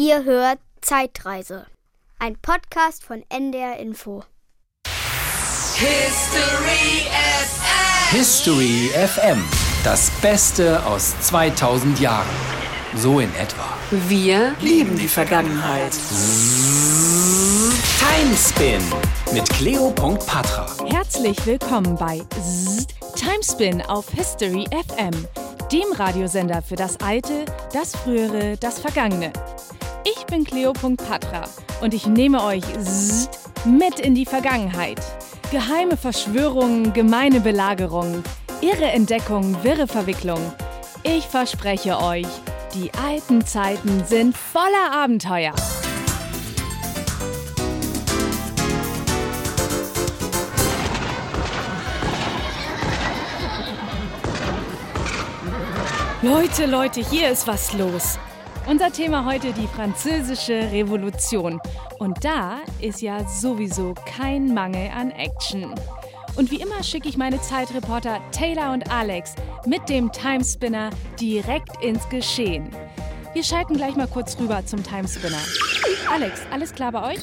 Ihr hört Zeitreise, ein Podcast von NDR Info. History FM. History FM. Das Beste aus 2000 Jahren. So in etwa. Wir lieben die Vergangenheit. Timespin mit Cleo.patra. Herzlich willkommen bei Timespin auf History FM, dem Radiosender für das Alte, das Frühere, das Vergangene. Ich bin Cleo.patra und ich nehme euch mit in die Vergangenheit. Geheime Verschwörungen, gemeine Belagerungen, irre Entdeckungen, wirre Verwicklungen. Ich verspreche euch, die alten Zeiten sind voller Abenteuer. Leute, Leute, hier ist was los. Unser Thema heute die französische Revolution. Und da ist ja sowieso kein Mangel an Action. Und wie immer schicke ich meine Zeitreporter Taylor und Alex mit dem Timespinner direkt ins Geschehen. Wir schalten gleich mal kurz rüber zum Timespinner. Alex, alles klar bei euch?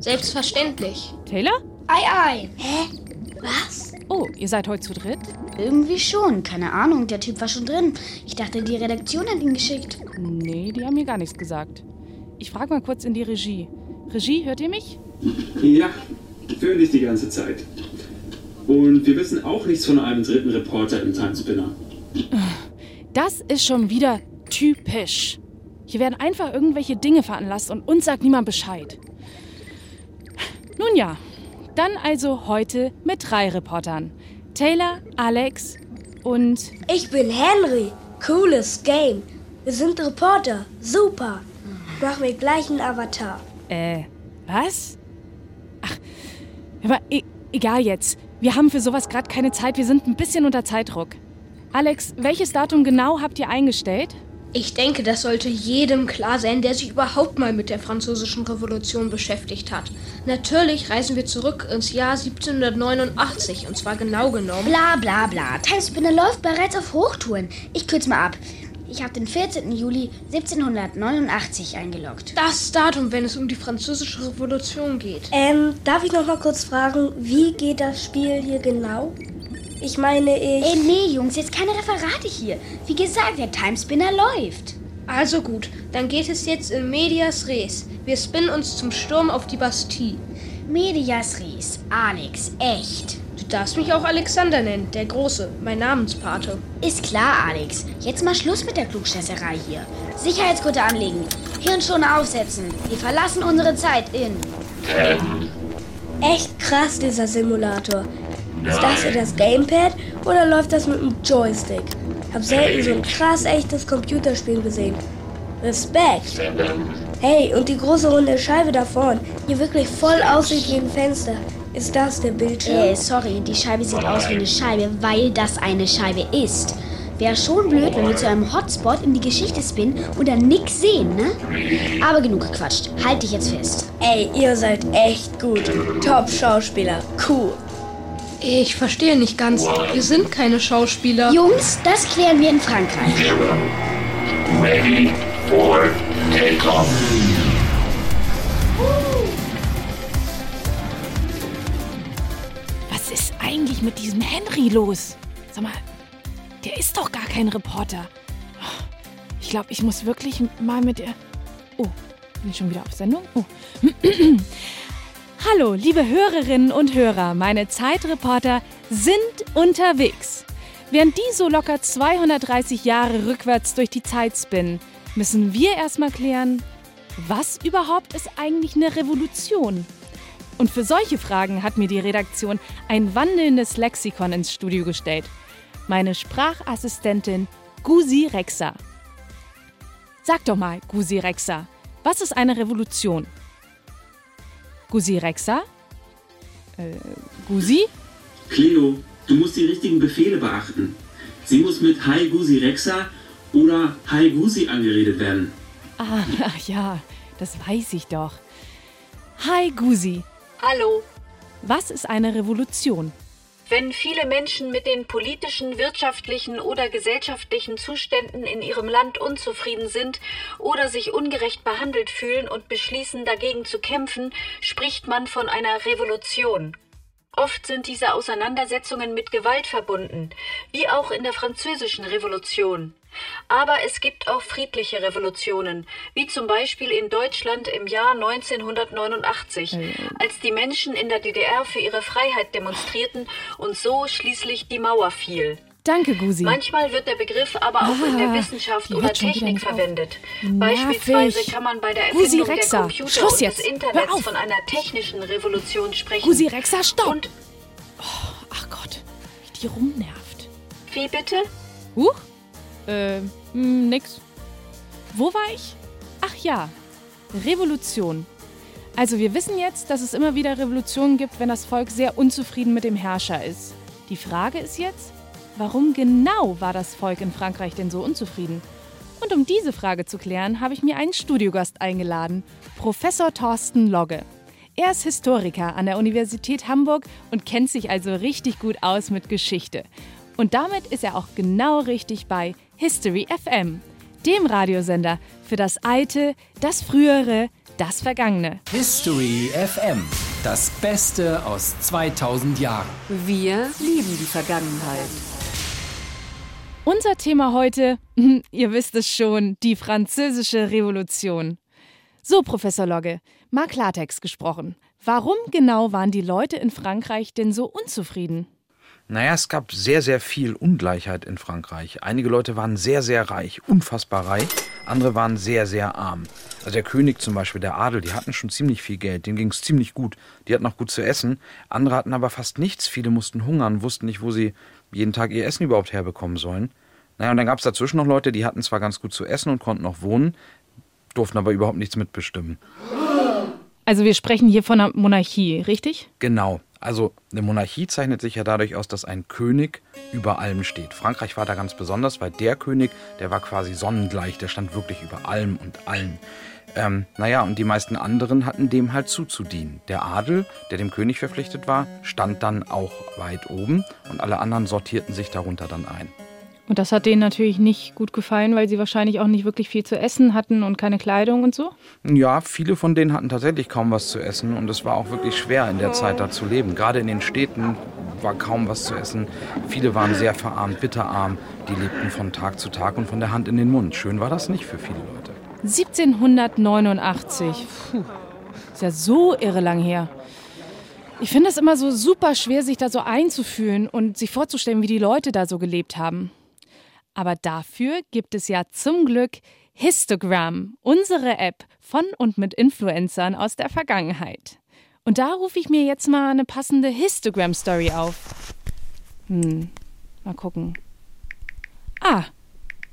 Selbstverständlich. Taylor? Ei, ei. Hä? Was? Oh, ihr seid heute zu dritt? Irgendwie schon. Keine Ahnung, der Typ war schon drin. Ich dachte, die Redaktion hat ihn geschickt. Nee, die haben mir gar nichts gesagt. Ich frage mal kurz in die Regie. Regie, hört ihr mich? Ja, für dich die ganze Zeit. Und wir wissen auch nichts von einem dritten Reporter im Timespinner. Das ist schon wieder typisch. Hier werden einfach irgendwelche Dinge veranlasst und uns sagt niemand Bescheid. Nun ja, dann also heute mit drei Reportern. Taylor, Alex und... Ich bin Henry. Cooles Game. Wir sind Reporter. Super. Mach mir gleich einen Avatar. Äh, was? Ach, aber e egal jetzt. Wir haben für sowas gerade keine Zeit. Wir sind ein bisschen unter Zeitdruck. Alex, welches Datum genau habt ihr eingestellt? Ich denke, das sollte jedem klar sein, der sich überhaupt mal mit der Französischen Revolution beschäftigt hat. Natürlich reisen wir zurück ins Jahr 1789, und zwar genau genommen. Bla bla bla. Timespinner läuft bereits auf Hochtouren. Ich kürze mal ab. Ich habe den 14. Juli 1789 eingeloggt. Das Datum, wenn es um die Französische Revolution geht. Ähm, darf ich noch mal kurz fragen, wie geht das Spiel hier genau? Ich meine, ich... Ey, nee, Jungs, jetzt keine Referate hier. Wie gesagt, der Timespinner läuft. Also gut, dann geht es jetzt in Medias Res. Wir spinnen uns zum Sturm auf die Bastille. Medias Res. Alex, echt. Du darfst mich auch Alexander nennen, der Große, mein Namenspate. Ist klar, Alex. Jetzt mal Schluss mit der Klugscheißerei hier. Sicherheitsgurte anlegen. Hirnschoner aufsetzen. Wir verlassen unsere Zeit in... Echt krass, dieser Simulator. Ist das hier das Gamepad oder läuft das mit dem Joystick? Hab selten so ein krass echtes Computerspiel gesehen. Respekt. Hey, und die große runde Scheibe da vorn, die wirklich voll aussieht wie ein Fenster. Ist das der Bildschirm? Äh, sorry, die Scheibe sieht aus wie eine Scheibe, weil das eine Scheibe ist. Wäre schon blöd, wenn wir zu einem Hotspot in die Geschichte spinnen und dann nix sehen, ne? Aber genug gequatscht. Halt dich jetzt fest. Ey, ihr seid echt gut. Top-Schauspieler. Cool. Ich verstehe nicht ganz. Wir sind keine Schauspieler. Jungs, das klären wir in Frankreich. Ready for takeoff. Was ist eigentlich mit diesem Henry los? Sag mal, der ist doch gar kein Reporter. Ich glaube, ich muss wirklich mal mit der. Oh, bin ich schon wieder auf Sendung? Oh. Hallo, liebe Hörerinnen und Hörer, meine Zeitreporter sind unterwegs. Während die so locker 230 Jahre rückwärts durch die Zeit spinnen, müssen wir erstmal klären, was überhaupt ist eigentlich eine Revolution? Und für solche Fragen hat mir die Redaktion ein wandelndes Lexikon ins Studio gestellt. Meine Sprachassistentin Gusi Rexa. Sag doch mal, Gusi Rexa, was ist eine Revolution? Gusi Rexa? Äh, Gusi? Cleo, du musst die richtigen Befehle beachten. Sie muss mit Hi Gusi Rexa oder Hi Gusi angeredet werden. Ah, ach ja, das weiß ich doch. Hi Gusi. Hallo. Was ist eine Revolution? Wenn viele Menschen mit den politischen, wirtschaftlichen oder gesellschaftlichen Zuständen in ihrem Land unzufrieden sind oder sich ungerecht behandelt fühlen und beschließen, dagegen zu kämpfen, spricht man von einer Revolution. Oft sind diese Auseinandersetzungen mit Gewalt verbunden, wie auch in der französischen Revolution. Aber es gibt auch friedliche Revolutionen, wie zum Beispiel in Deutschland im Jahr 1989, als die Menschen in der DDR für ihre Freiheit demonstrierten und so schließlich die Mauer fiel. Danke, Gusi. Manchmal wird der Begriff aber auch in der Ah, Wissenschaft oder Technik verwendet. Nervig. Beispielsweise kann man bei der Gusi, Erfindung der Rexa, Computer Schluss und jetzt. des Internets von einer technischen Revolution sprechen. Gusi Rexa, stopp! Und Ach Gott, wie die rumnervt. wie bitte? Huch? Äh, mh, nix. Wo war ich? Ach ja, Revolution. Also wir wissen jetzt, dass es immer wieder Revolutionen gibt, wenn das Volk sehr unzufrieden mit dem Herrscher ist. Die Frage ist jetzt, warum genau war das Volk in Frankreich denn so unzufrieden? Und um diese Frage zu klären, habe ich mir einen Studiogast eingeladen, Professor Thorsten Logge. Er ist Historiker an der Universität Hamburg und kennt sich also richtig gut aus mit Geschichte. Und damit ist er auch genau richtig bei History FM, dem Radiosender für das Alte, das Frühere, das Vergangene. History FM. Das Beste aus 2000 Jahren. Wir lieben die Vergangenheit. Unser Thema heute, ihr wisst es schon, die französische Revolution. So, Professor Logge, mal Klartext gesprochen. Warum genau waren die Leute in Frankreich denn so unzufrieden? Naja, es gab sehr, sehr viel Ungleichheit in Frankreich. Einige Leute waren sehr, sehr reich, unfassbar reich. Andere waren sehr, sehr arm. Also der König zum Beispiel, der Adel, die hatten schon ziemlich viel Geld, denen ging es ziemlich gut. Die hatten auch gut zu essen. Andere hatten aber fast nichts. Viele mussten hungern, wussten nicht, wo sie jeden Tag ihr Essen überhaupt herbekommen sollen. Naja, und dann gab es dazwischen noch Leute, die hatten zwar ganz gut zu essen und konnten auch wohnen, durften aber überhaupt nichts mitbestimmen. Also wir sprechen hier von einer Monarchie, richtig? Genau. Also eine Monarchie zeichnet sich ja dadurch aus, dass ein König über allem steht. Frankreich war da ganz besonders, weil der König, der war quasi sonnengleich, der stand wirklich über allem und allen. Ähm, naja, und die meisten anderen hatten dem halt zuzudienen. Der Adel, der dem König verpflichtet war, stand dann auch weit oben und alle anderen sortierten sich darunter dann ein. Und das hat denen natürlich nicht gut gefallen, weil sie wahrscheinlich auch nicht wirklich viel zu essen hatten und keine Kleidung und so. Ja, viele von denen hatten tatsächlich kaum was zu essen und es war auch wirklich schwer in der Zeit da zu leben. Gerade in den Städten war kaum was zu essen. Viele waren sehr verarmt, bitterarm. Die lebten von Tag zu Tag und von der Hand in den Mund. Schön war das nicht für viele Leute. 1789. Puh, ist ja so irre lang her. Ich finde es immer so super schwer, sich da so einzufühlen und sich vorzustellen, wie die Leute da so gelebt haben. Aber dafür gibt es ja zum Glück Histogram, unsere App von und mit Influencern aus der Vergangenheit. Und da rufe ich mir jetzt mal eine passende Histogram-Story auf. Hm, mal gucken. Ah,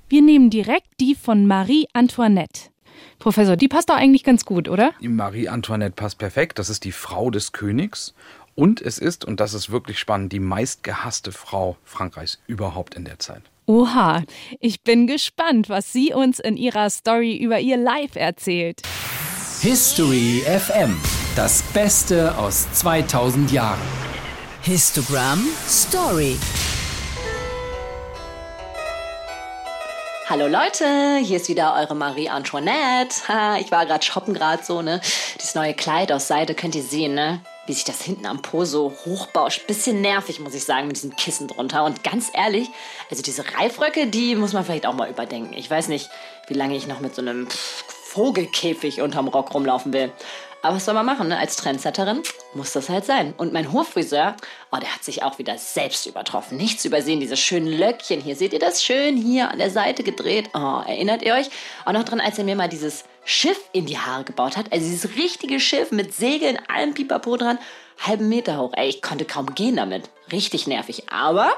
wir nehmen direkt die von Marie Antoinette. Professor, die passt doch eigentlich ganz gut, oder? Marie Antoinette passt perfekt. Das ist die Frau des Königs. Und es ist, und das ist wirklich spannend, die meistgehasste Frau Frankreichs überhaupt in der Zeit. Oha, ich bin gespannt, was sie uns in ihrer Story über ihr Life erzählt. History FM. Das Beste aus 2000 Jahren. Histogram Story. Hallo Leute, hier ist wieder eure Marie Antoinette. Ha, ich war gerade shoppen gerade so, ne? Dieses neue Kleid aus Seide könnt ihr sehen, ne? Wie sich das hinten am Po so hochbauscht. Bisschen nervig, muss ich sagen, mit diesem Kissen drunter. Und ganz ehrlich, also diese Reifröcke, die muss man vielleicht auch mal überdenken. Ich weiß nicht, wie lange ich noch mit so einem Vogelkäfig unterm Rock rumlaufen will. Aber was soll man machen, ne? Als Trendsetterin muss das halt sein. Und mein Hofriseur, oh, der hat sich auch wieder selbst übertroffen. Nicht zu übersehen, diese schönen Löckchen hier. Seht ihr das schön hier an der Seite gedreht? Oh, erinnert ihr euch? Auch noch dran, als er mir mal dieses Schiff in die Haare gebaut hat. Also dieses richtige Schiff mit Segeln, allem Pipapo dran. Halben Meter hoch. Ey, ich konnte kaum gehen damit. Richtig nervig. Aber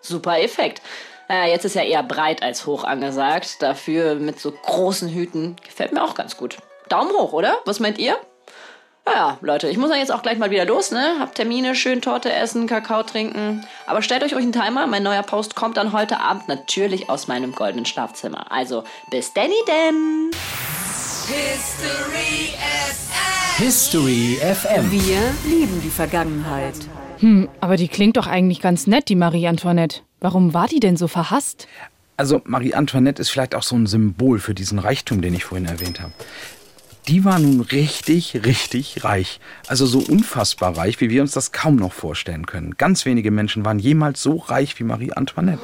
super Effekt. Naja, jetzt ist ja eher breit als hoch angesagt. Dafür mit so großen Hüten. Gefällt mir auch ganz gut. Daumen hoch, oder? Was meint ihr? Naja, Leute, ich muss ja jetzt auch gleich mal wieder los, ne? Hab Termine, schön Torte essen, Kakao trinken. Aber stellt euch ruhig einen Timer. Mein neuer Post kommt dann heute Abend natürlich aus meinem goldenen Schlafzimmer. Also, bis Danny denn! History FM. History FM. Wir lieben die Vergangenheit. Hm, aber die klingt doch eigentlich ganz nett, die Marie Antoinette. Warum war die denn so verhasst? Also Marie Antoinette ist vielleicht auch so ein Symbol für diesen Reichtum, den ich vorhin erwähnt habe. Die war nun richtig, richtig reich. Also so unfassbar reich, wie wir uns das kaum noch vorstellen können. Ganz wenige Menschen waren jemals so reich wie Marie Antoinette.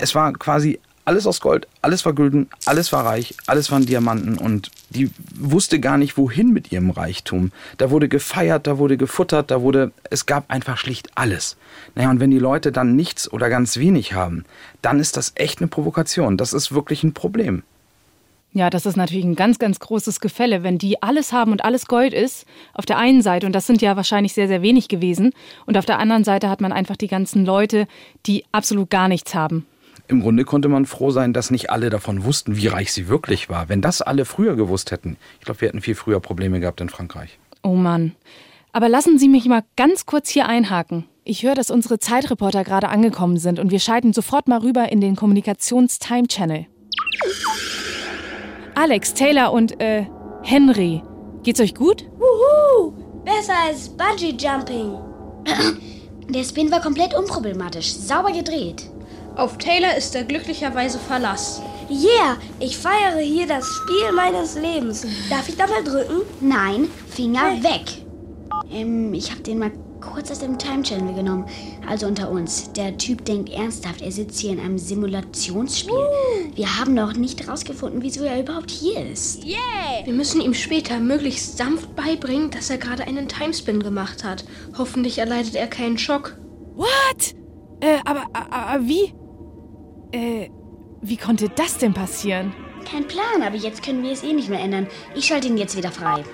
Es war quasi alles aus Gold, alles war Gülden, alles war reich, alles waren Diamanten und die wusste gar nicht, wohin mit ihrem Reichtum. Da wurde gefeiert, da wurde gefuttert, da wurde, es gab einfach schlicht alles. Naja, und wenn die Leute dann nichts oder ganz wenig haben, dann ist das echt eine Provokation. Das ist wirklich ein Problem. Ja, das ist natürlich ein ganz, ganz großes Gefälle, wenn die alles haben und alles Gold ist, auf der einen Seite, und das sind ja wahrscheinlich sehr, sehr wenig gewesen, und auf der anderen Seite hat man einfach die ganzen Leute, die absolut gar nichts haben. Im Grunde konnte man froh sein, dass nicht alle davon wussten, wie reich sie wirklich war. Wenn das alle früher gewusst hätten, ich glaube, wir hätten viel früher Probleme gehabt in Frankreich. Oh Mann. Aber lassen Sie mich mal ganz kurz hier einhaken. Ich höre, dass unsere Zeitreporter gerade angekommen sind und wir schalten sofort mal rüber in den Kommunikations-Time-Channel. Alex, Taylor und äh, Henry, geht's euch gut? Wuhu! Besser als Bungee Jumping. Der Spin war komplett unproblematisch, sauber gedreht. Auf Taylor ist er glücklicherweise Verlass. Yeah, ich feiere hier das Spiel meines Lebens. Darf ich da mal drücken? Nein, Finger hey. weg. Ähm, ich habe den mal kurz aus dem Time Channel genommen. Also unter uns. Der Typ denkt ernsthaft, er sitzt hier in einem Simulationsspiel. Uh. Wir haben noch nicht herausgefunden, wieso er überhaupt hier ist. Yeah! Wir müssen ihm später möglichst sanft beibringen, dass er gerade einen Timespin gemacht hat. Hoffentlich erleidet er keinen Schock. What? Äh, aber, aber wie? Äh, wie konnte das denn passieren? Kein Plan, aber jetzt können wir es eh nicht mehr ändern. Ich schalte ihn jetzt wieder frei.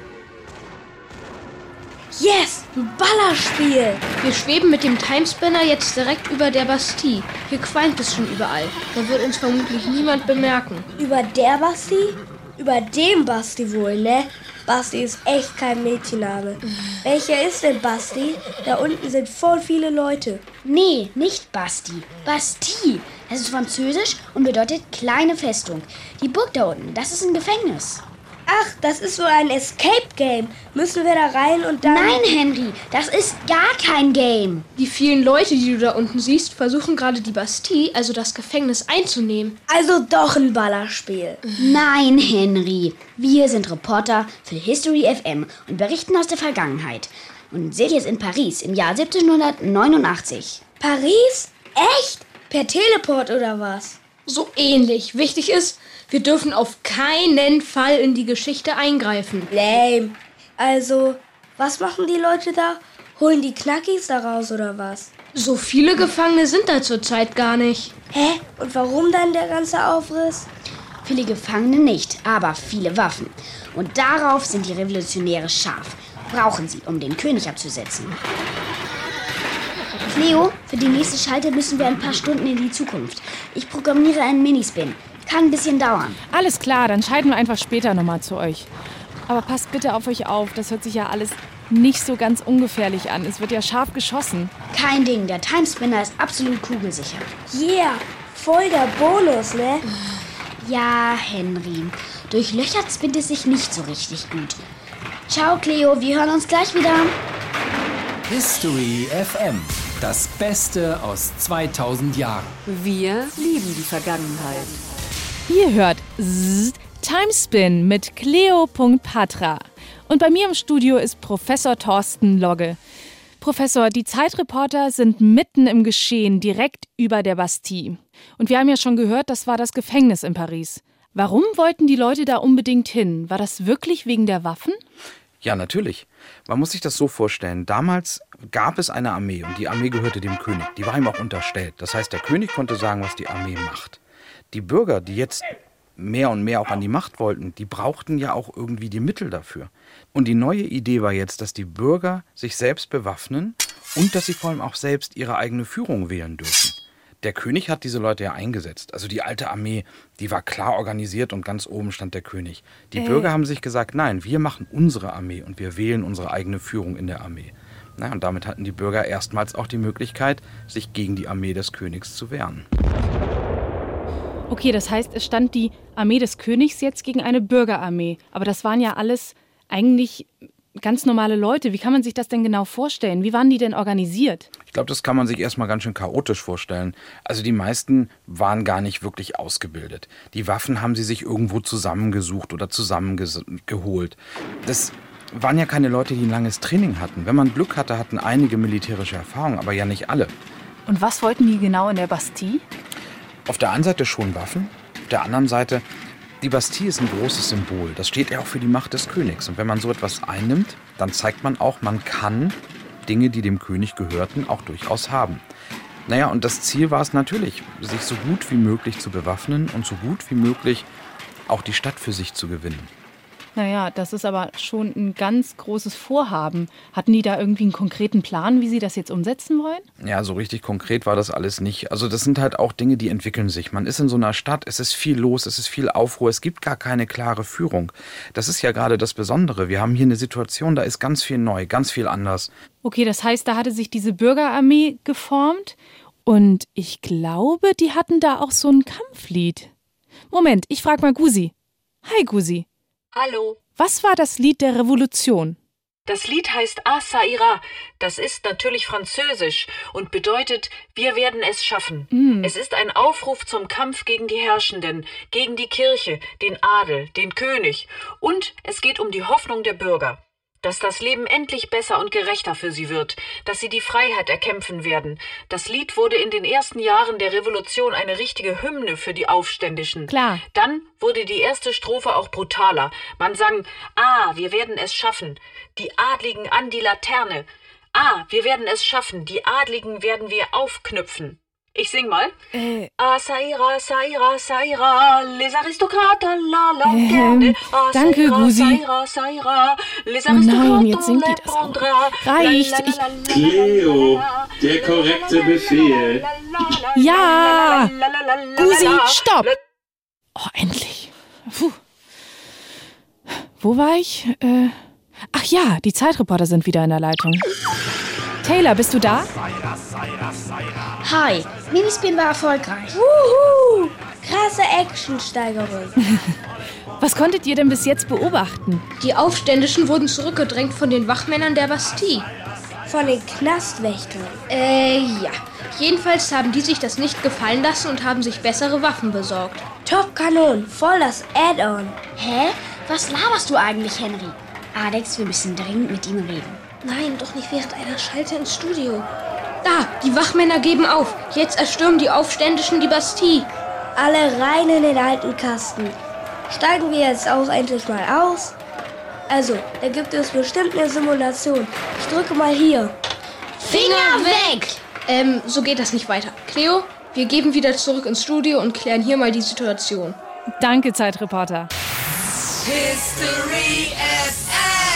Yes, ein Ballerspiel! Wir schweben mit dem Timespinner jetzt direkt über der Bastille. Hier qualmt es schon überall. Da wird uns vermutlich niemand bemerken. Über der Bastille? Über dem Basti wohl, ne? Basti ist echt kein Mädchenname. Welcher ist denn Basti? Da unten sind voll viele Leute. Nee, nicht Basti. Bastille. Das ist französisch und bedeutet kleine Festung. Die Burg da unten, das ist ein Gefängnis. Ach, das ist so ein Escape Game. Müssen wir da rein und dann. Nein, Henry, das ist gar kein Game. Die vielen Leute, die du da unten siehst, versuchen gerade die Bastille, also das Gefängnis, einzunehmen. Also doch ein Ballerspiel. Nein, Henry. Wir sind Reporter für History FM und berichten aus der Vergangenheit. Und seht jetzt in Paris im Jahr 1789. Paris? Echt? Per Teleport oder was? So ähnlich. Wichtig ist, wir dürfen auf keinen Fall in die Geschichte eingreifen. Lame. Also, was machen die Leute da? Holen die Knackis da raus oder was? So viele Gefangene sind da zurzeit gar nicht. Hä? Und warum dann der ganze Aufriss? Viele Gefangene nicht, aber viele Waffen. Und darauf sind die Revolutionäre scharf. Brauchen sie, um den König abzusetzen. Leo, für die nächste Schalte müssen wir ein paar Stunden in die Zukunft. Ich programmiere einen Minispin. Kann ein bisschen dauern. Alles klar, dann schalten wir einfach später nochmal zu euch. Aber passt bitte auf euch auf, das hört sich ja alles nicht so ganz ungefährlich an. Es wird ja scharf geschossen. Kein Ding, der Timespinner ist absolut kugelsicher. Yeah, voll der Bonus, ne? Ja, Henry. Durchlöchert spinnt es sich nicht so richtig gut. Ciao, Cleo, wir hören uns gleich wieder. History FM. Das Beste aus 2000 Jahren. Wir lieben die Vergangenheit. Ihr hört Zzz, Timespin mit Cleo.patra. Und bei mir im Studio ist Professor Thorsten Logge. Professor, die Zeitreporter sind mitten im Geschehen, direkt über der Bastille. Und wir haben ja schon gehört, das war das Gefängnis in Paris. Warum wollten die Leute da unbedingt hin? War das wirklich wegen der Waffen? Ja, natürlich. Man muss sich das so vorstellen. Damals gab es eine Armee und die Armee gehörte dem König. Die war ihm auch unterstellt. Das heißt, der König konnte sagen, was die Armee macht. Die Bürger, die jetzt mehr und mehr auch an die Macht wollten, die brauchten ja auch irgendwie die Mittel dafür. Und die neue Idee war jetzt, dass die Bürger sich selbst bewaffnen und dass sie vor allem auch selbst ihre eigene Führung wählen dürfen der König hat diese Leute ja eingesetzt. Also die alte Armee, die war klar organisiert und ganz oben stand der König. Die äh. Bürger haben sich gesagt, nein, wir machen unsere Armee und wir wählen unsere eigene Führung in der Armee. Na, und damit hatten die Bürger erstmals auch die Möglichkeit, sich gegen die Armee des Königs zu wehren. Okay, das heißt, es stand die Armee des Königs jetzt gegen eine Bürgerarmee. Aber das waren ja alles eigentlich ganz normale Leute. Wie kann man sich das denn genau vorstellen? Wie waren die denn organisiert? Ich glaube, das kann man sich erstmal ganz schön chaotisch vorstellen. Also die meisten waren gar nicht wirklich ausgebildet. Die Waffen haben sie sich irgendwo zusammengesucht oder zusammengeholt. Das waren ja keine Leute, die ein langes Training hatten. Wenn man Glück hatte, hatten einige militärische Erfahrung, aber ja nicht alle. Und was wollten die genau in der Bastille? Auf der einen Seite schon Waffen, auf der anderen Seite, die Bastille ist ein großes Symbol. Das steht ja auch für die Macht des Königs. Und wenn man so etwas einnimmt, dann zeigt man auch, man kann Dinge, die dem König gehörten, auch durchaus haben. Naja, und das Ziel war es natürlich, sich so gut wie möglich zu bewaffnen und so gut wie möglich auch die Stadt für sich zu gewinnen. Naja, das ist aber schon ein ganz großes Vorhaben. Hatten die da irgendwie einen konkreten Plan, wie sie das jetzt umsetzen wollen? Ja, so richtig konkret war das alles nicht. Also das sind halt auch Dinge, die entwickeln sich. Man ist in so einer Stadt, es ist viel los, es ist viel Aufruhr, es gibt gar keine klare Führung. Das ist ja gerade das Besondere. Wir haben hier eine Situation, da ist ganz viel neu, ganz viel anders. Okay, das heißt, da hatte sich diese Bürgerarmee geformt und ich glaube, die hatten da auch so ein Kampflied. Moment, ich frag mal Gusi. Hi Gusi. Hallo. Was war das Lied der Revolution? Das Lied heißt Asaira. Das ist natürlich französisch und bedeutet, wir werden es schaffen. Mm. Es ist ein Aufruf zum Kampf gegen die Herrschenden, gegen die Kirche, den Adel, den König. Und es geht um die Hoffnung der Bürger. Dass das Leben endlich besser und gerechter für sie wird, dass sie die Freiheit erkämpfen werden. Das Lied wurde in den ersten Jahren der Revolution eine richtige Hymne für die Aufständischen. Klar. Dann wurde die erste Strophe auch brutaler. Man sang, ah, wir werden es schaffen. Die Adligen an die Laterne. Ah, wir werden es schaffen. Die Adligen werden wir aufknüpfen. Ich sing mal. Äh. Ah, Saira, Saira, Saira, les aristocrates la lanterne. Ähm, Ah, danke, Saira, Gusi. Saira, Saira, les Oh nein, jetzt singt die das auch. Reicht, La, la, ich- la, la, la, Cleo, der korrekte Befehl. Ja! la, la, la, la, Gusi, la. stopp! Oh, endlich. Puh. Wo war ich? Äh, ach ja, die Zeitreporter sind wieder in der Leitung. Taylor, bist du da? Hi, Minispin war erfolgreich. Wuhu! Krasse Actionsteigerung. Was konntet ihr denn bis jetzt beobachten? Die Aufständischen wurden zurückgedrängt von den Wachmännern der Bastille. Von den Knastwächtern. Äh, ja. Jedenfalls haben die sich das nicht gefallen lassen und haben sich bessere Waffen besorgt. Top-Kanon, voll das Add-on. Hä? Was laberst du eigentlich, Henry? Alex, wir müssen dringend mit ihm reden. Nein, doch nicht während einer Schalte ins Studio. Da, die Wachmänner geben auf. Jetzt erstürmen die Aufständischen die Bastille. Alle rein in den alten Kasten. Steigen wir jetzt auch endlich mal aus? Also, da gibt es bestimmt eine Simulation. Ich drücke mal hier. Finger weg! Ähm, so geht das nicht weiter. Cleo, wir geben wieder zurück ins Studio und klären hier mal die Situation. Danke, Zeitreporter. History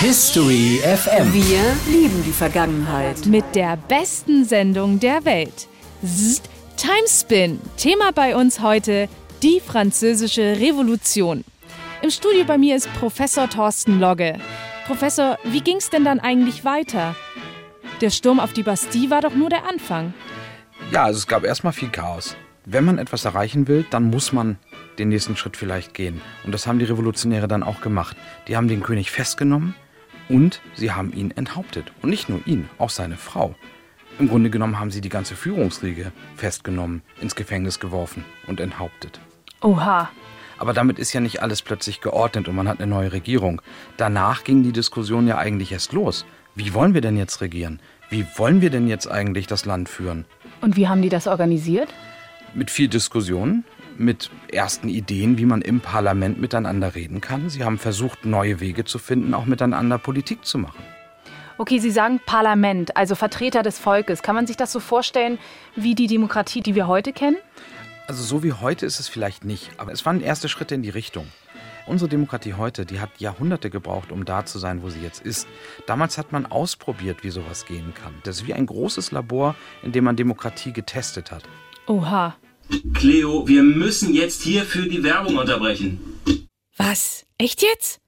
FM. Wir lieben die Vergangenheit. Mit der besten Sendung der Welt. Zzt, Timespin. Thema bei uns heute die französische Revolution. Im Studio bei mir ist Professor Thorsten Logge. Professor, wie ging's denn dann eigentlich weiter? Der Sturm auf die Bastille war doch nur der Anfang. Ja, also es gab erstmal viel Chaos. Wenn man etwas erreichen will, dann muss man den nächsten Schritt vielleicht gehen. Und das haben die Revolutionäre dann auch gemacht. Die haben den König festgenommen und sie haben ihn enthauptet. Und nicht nur ihn, auch seine Frau. Im Grunde genommen haben sie die ganze Führungsriege festgenommen, ins Gefängnis geworfen und enthauptet. Oha. Aber damit ist ja nicht alles plötzlich geordnet und man hat eine neue Regierung. Danach ging die Diskussion ja eigentlich erst los. Wie wollen wir denn jetzt regieren? Wie wollen wir denn jetzt eigentlich das Land führen? Und wie haben die das organisiert? Mit viel Diskussion, mit ersten Ideen, wie man im Parlament miteinander reden kann. Sie haben versucht, neue Wege zu finden, auch miteinander Politik zu machen. Okay, Sie sagen Parlament, also Vertreter des Volkes. Kann man sich das so vorstellen wie die Demokratie, die wir heute kennen? Also so wie heute ist es vielleicht nicht, aber es waren erste Schritte in die Richtung. Unsere Demokratie heute, die hat Jahrhunderte gebraucht, um da zu sein, wo sie jetzt ist. Damals hat man ausprobiert, wie sowas gehen kann. Das ist wie ein großes Labor, in dem man Demokratie getestet hat. Oha. Cleo, wir müssen jetzt hierfür die Werbung unterbrechen. Was? Echt jetzt?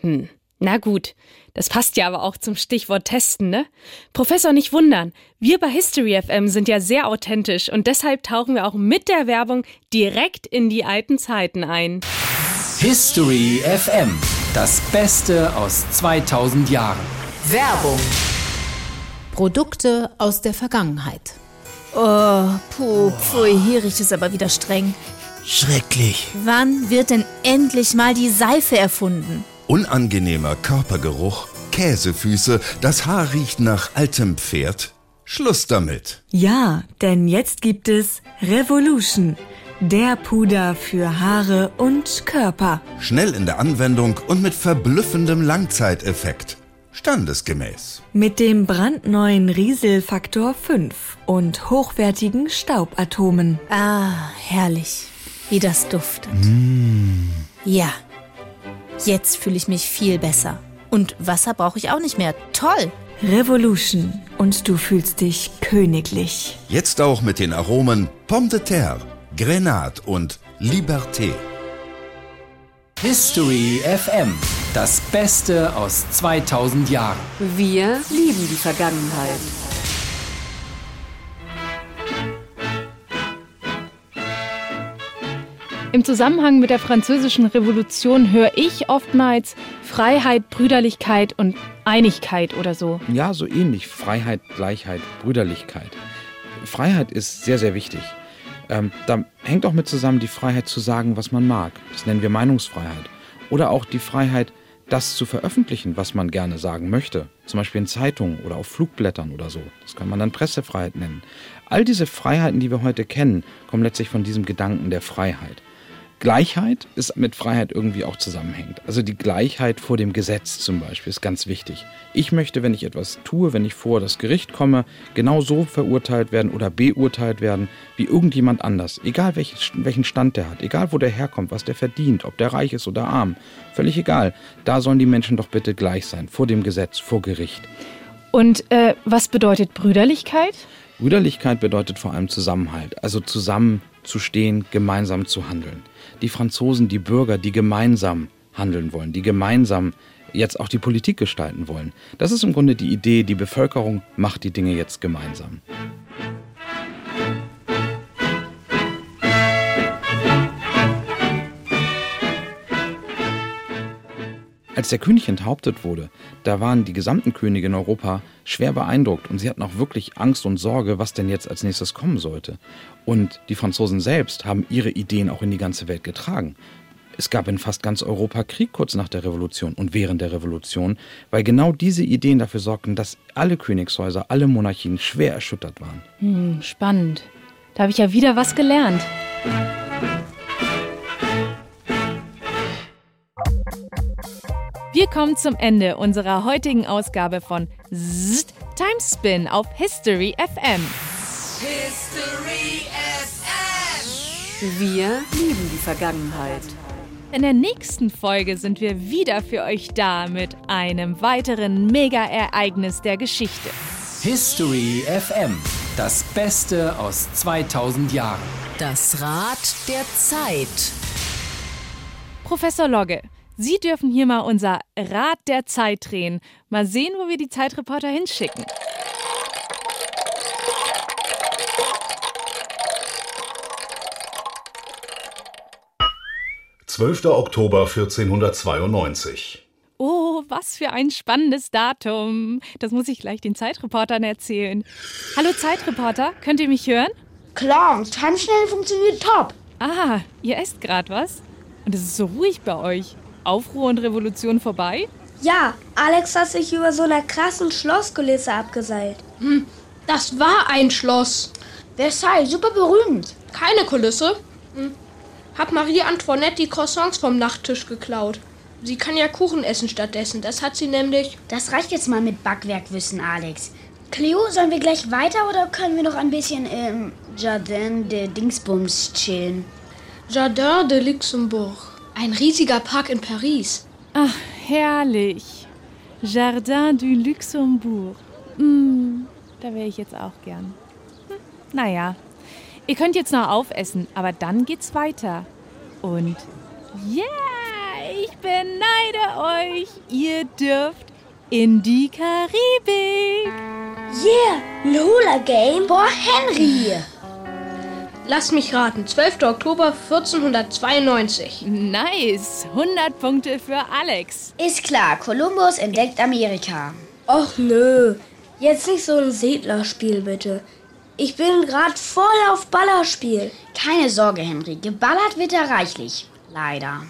Hm, na gut. Das passt ja aber auch zum Stichwort Testen, ne? Professor, nicht wundern. Wir bei History FM sind ja sehr authentisch und deshalb tauchen wir auch mit der Werbung direkt in die alten Zeiten ein. History FM. Das Beste aus 2000 Jahren. Werbung. Produkte aus der Vergangenheit. Oh, puh, pfui, hier riecht es aber wieder streng. Schrecklich. Wann wird denn endlich mal die Seife erfunden? Unangenehmer Körpergeruch, Käsefüße, das Haar riecht nach altem Pferd. Schluss damit. Ja, denn jetzt gibt es Revolution, der Puder für Haare und Körper. Schnell in der Anwendung und mit verblüffendem Langzeiteffekt. Standesgemäß. Mit dem brandneuen Riesel Faktor 5 und hochwertigen Staubatomen. Ah, herrlich. Wie das duftet. Mmh. Ja. Jetzt fühle ich mich viel besser. Und Wasser brauche ich auch nicht mehr. Toll. Revolution. Und du fühlst dich königlich. Jetzt auch mit den Aromen Pomme de Terre, Grenade und Liberté. History FM. Das Beste aus 2000 Jahren. Wir lieben die Vergangenheit. Im Zusammenhang mit der Französischen Revolution höre ich oftmals Freiheit, Brüderlichkeit und Einigkeit oder so. Ja, so ähnlich. Freiheit, Gleichheit, Brüderlichkeit. Freiheit ist sehr, sehr wichtig. Ähm, da hängt auch mit zusammen die Freiheit zu sagen, was man mag. Das nennen wir Meinungsfreiheit. Oder auch die Freiheit, das zu veröffentlichen, was man gerne sagen möchte. Zum Beispiel in Zeitungen oder auf Flugblättern oder so. Das kann man dann Pressefreiheit nennen. All diese Freiheiten, die wir heute kennen, kommen letztlich von diesem Gedanken der Freiheit. Gleichheit ist mit Freiheit irgendwie auch zusammenhängt. Also die Gleichheit vor dem Gesetz zum Beispiel ist ganz wichtig. Ich möchte, wenn ich etwas tue, wenn ich vor das Gericht komme, genau so verurteilt werden oder beurteilt werden wie irgendjemand anders. Egal welchen Stand der hat, egal wo der herkommt, was der verdient, ob der reich ist oder arm. Völlig egal. Da sollen die Menschen doch bitte gleich sein, vor dem Gesetz, vor Gericht. Und äh, was bedeutet Brüderlichkeit? Brüderlichkeit bedeutet vor allem Zusammenhalt, also zusammenzustehen, gemeinsam zu handeln die Franzosen, die Bürger, die gemeinsam handeln wollen, die gemeinsam jetzt auch die Politik gestalten wollen. Das ist im Grunde die Idee, die Bevölkerung macht die Dinge jetzt gemeinsam. Als der König enthauptet wurde, da waren die gesamten Könige in Europa schwer beeindruckt und sie hatten auch wirklich Angst und Sorge, was denn jetzt als nächstes kommen sollte. Und die Franzosen selbst haben ihre Ideen auch in die ganze Welt getragen. Es gab in fast ganz Europa Krieg kurz nach der Revolution und während der Revolution, weil genau diese Ideen dafür sorgten, dass alle Königshäuser, alle Monarchien schwer erschüttert waren. Hm, spannend. Da habe ich ja wieder was gelernt. Wir kommen zum Ende unserer heutigen Ausgabe von Zzzt, Timespin auf History FM. History FM. Wir lieben die Vergangenheit. In der nächsten Folge sind wir wieder für euch da mit einem weiteren Mega-Ereignis der Geschichte. History FM. Das Beste aus 2000 Jahren. Das Rad der Zeit. Professor Logge, Sie dürfen hier mal unser Rad der Zeit drehen. Mal sehen, wo wir die Zeitreporter hinschicken. »12. Oktober 1492. Oh, was für ein spannendes Datum. Das muss ich gleich den Zeitreportern erzählen. Hallo Zeitreporter, könnt ihr mich hören? Klar, Timeschnell funktioniert top. Ah, ihr esst gerade was? Und es ist so ruhig bei euch. Aufruhr und Revolution vorbei? Ja, Alex hat sich über so einer krassen Schlosskulisse abgeseilt. Hm, das war ein Schloss. Versailles, super berühmt. Keine Kulisse. Hm. Hab Marie Antoinette die Croissants vom Nachttisch geklaut. Sie kann ja Kuchen essen stattdessen. Das hat sie nämlich. Das reicht jetzt mal mit Backwerkwissen, Alex. Cleo, sollen wir gleich weiter oder können wir noch ein bisschen im Jardin de Dingsbums chillen? Jardin de Luxembourg. Ein riesiger Park in Paris. Ach, herrlich. Jardin du Luxembourg. Mm, da wäre ich jetzt auch gern. Hm, naja, ihr könnt jetzt noch aufessen, aber dann geht's weiter. Und yeah, ich beneide euch. Ihr dürft in die Karibik. Yeah, Lola Game for Henry. Lass mich raten. 12. Oktober 1492. Nice. 100 Punkte für Alex. Ist klar, Kolumbus entdeckt Amerika. Och nö. Jetzt nicht so ein Siedlerspiel, bitte. Ich bin gerade voll auf Ballerspiel. Keine Sorge, Henry. Geballert wird er reichlich. Leider.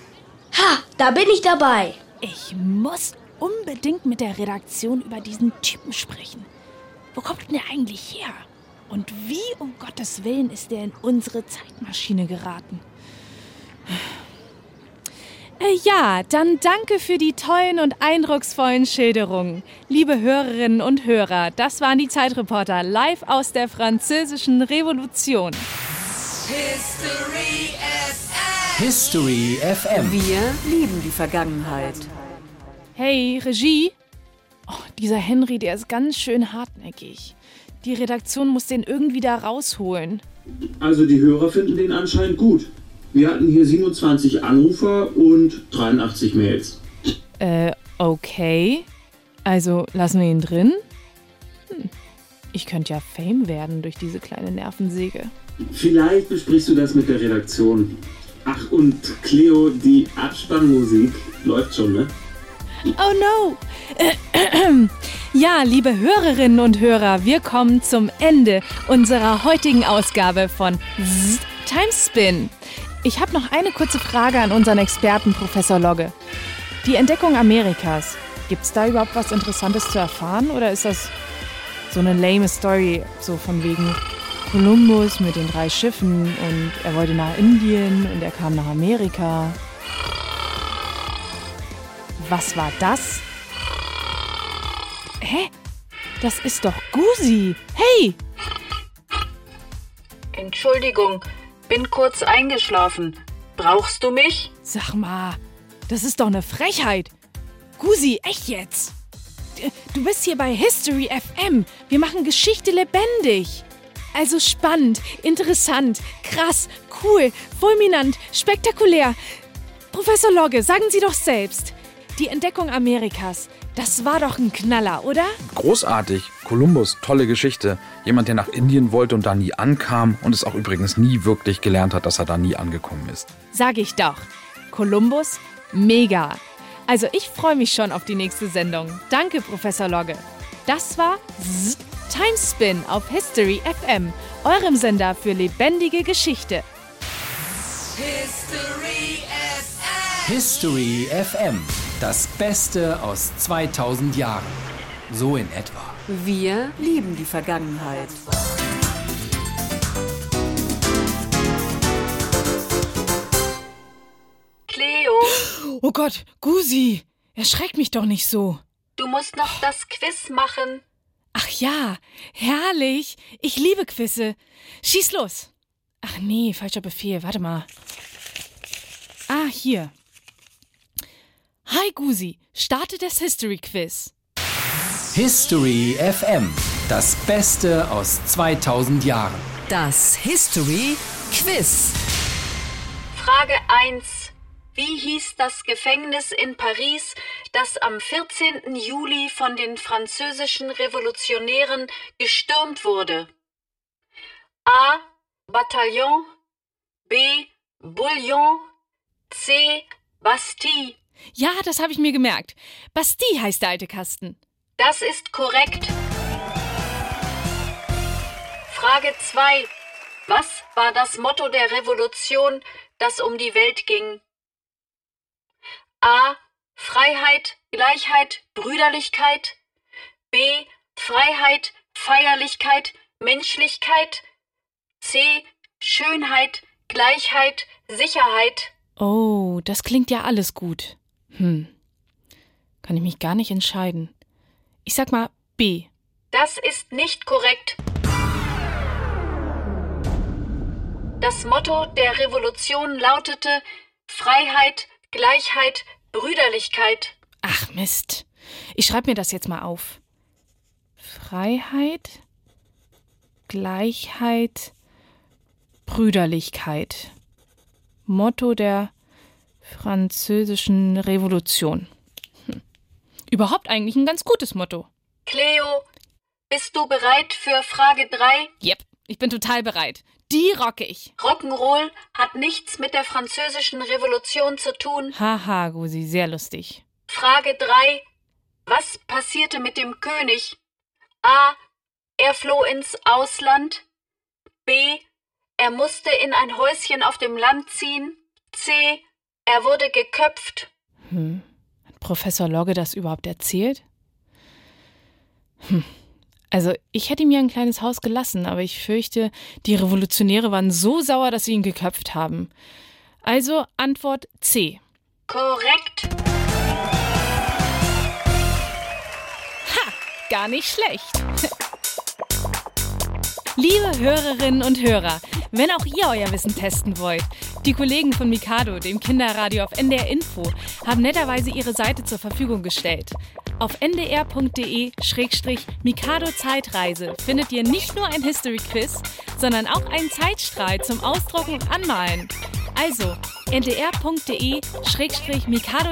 Ha, da bin ich dabei. Ich muss unbedingt mit der Redaktion über diesen Typen sprechen. Wo kommt denn der eigentlich her? Und wie um Gottes Willen ist der in unsere Zeitmaschine geraten? Äh, ja, dann danke für die tollen und eindrucksvollen Schilderungen. Liebe Hörerinnen und Hörer, das waren die Zeitreporter live aus der französischen Revolution. History FM. History FM. Wir lieben die Vergangenheit. Hey, Regie? Oh, dieser Henry, der ist ganz schön hartnäckig. Die Redaktion muss den irgendwie da rausholen. Also die Hörer finden den anscheinend gut. Wir hatten hier 27 Anrufer und 83 Mails. Äh, okay. Also lassen wir ihn drin? Hm. Ich könnte ja Fame werden durch diese kleine Nervensäge. Vielleicht besprichst du das mit der Redaktion. Ach, und Cleo, die Abspannmusik läuft schon, ne? Oh no! Ja, liebe Hörerinnen und Hörer, wir kommen zum Ende unserer heutigen Ausgabe von Zzz, Timespin. Ich habe noch eine kurze Frage an unseren Experten, Professor Logge. Die Entdeckung Amerikas, gibt es da überhaupt was Interessantes zu erfahren oder ist das so eine lame Story, so von wegen Kolumbus mit den drei Schiffen und er wollte nach Indien und er kam nach Amerika? Was war das? Hä? Das ist doch Gusi. Hey! Entschuldigung, bin kurz eingeschlafen. Brauchst du mich? Sag mal, das ist doch eine Frechheit. Gusi, echt jetzt? Du bist hier bei History FM. Wir machen Geschichte lebendig. Also spannend, interessant, krass, cool, fulminant, spektakulär. Professor Logge, sagen Sie doch selbst. Die Entdeckung Amerikas, das war doch ein Knaller, oder? Großartig. Kolumbus, tolle Geschichte. Jemand, der nach Indien wollte und da nie ankam und es auch übrigens nie wirklich gelernt hat, dass er da nie angekommen ist. Sag ich doch. Kolumbus, mega. Also ich freue mich schon auf die nächste Sendung. Danke, Professor Logge. Das war Zzz, Timespin auf History FM, eurem Sender für lebendige Geschichte. History FM. History FM. Das Beste aus 2000 Jahren. So in etwa. Wir lieben die Vergangenheit. Cleo, Oh Gott, Gusi, erschreck mich doch nicht so. du musst noch das Quiz machen. Ach ja, herrlich. Ich liebe Quizze. Schieß los. Ach nee, falscher Befehl. Warte mal. Ah, hier. Hi Gusi, starte das History Quiz. History FM. Das Beste aus 2000 Jahren. Das History Quiz. Frage 1. Wie hieß das Gefängnis in Paris, das am 14. Juli von den französischen Revolutionären gestürmt wurde? A. Bataillon B. Bouillon C. Bastille Ja, das habe ich mir gemerkt. Bastille heißt der alte Kasten. Das ist korrekt. Frage 2. Was war das Motto der Revolution, das um die Welt ging? A. Freiheit, Gleichheit, Brüderlichkeit. B. Freiheit, Feierlichkeit, Menschlichkeit. C. Schönheit, Gleichheit, Sicherheit. Oh, das klingt ja alles gut. Hm. Kann ich mich gar nicht entscheiden. Ich sag mal B. Das ist nicht korrekt. Das Motto der Revolution lautete Freiheit, Gleichheit, Brüderlichkeit. Ach Mist. Ich schreibe mir das jetzt mal auf. Freiheit, Gleichheit, Brüderlichkeit. Motto der französischen Revolution. Hm. Überhaupt eigentlich ein ganz gutes Motto. Cleo, bist du bereit für Frage 3? Yep, ich bin total bereit. Die rock ich. Rock'n'Roll hat nichts mit der französischen Revolution zu tun. Haha, Gusi, sehr lustig. Frage 3. Was passierte mit dem König? A. Er floh ins Ausland. B. Er musste in ein Häuschen auf dem Land ziehen. C. Er wurde geköpft. Hm. Hat Professor Logge das überhaupt erzählt? Hm. Also, ich hätte ihm ja ein kleines Haus gelassen, aber ich fürchte, die Revolutionäre waren so sauer, dass sie ihn geköpft haben. Also Antwort C. Korrekt. Ha, gar nicht schlecht. Liebe Hörerinnen und Hörer, wenn auch ihr euer Wissen testen wollt, die Kollegen von Mikado, dem Kinderradio auf NDR Info, haben netterweise ihre Seite zur Verfügung gestellt. Auf ndr.de-mikado Zeitreise findet ihr nicht nur ein History Quiz, sondern auch einen Zeitstrahl zum Ausdrucken und Anmalen. Also ndr.de-mikado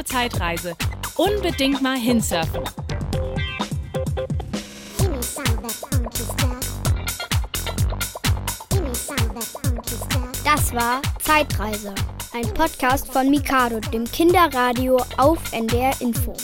Zeitreise. Unbedingt mal hinsurfen. Das war Zeitreise, ein Podcast von Mikado, dem Kinderradio auf NDR Info.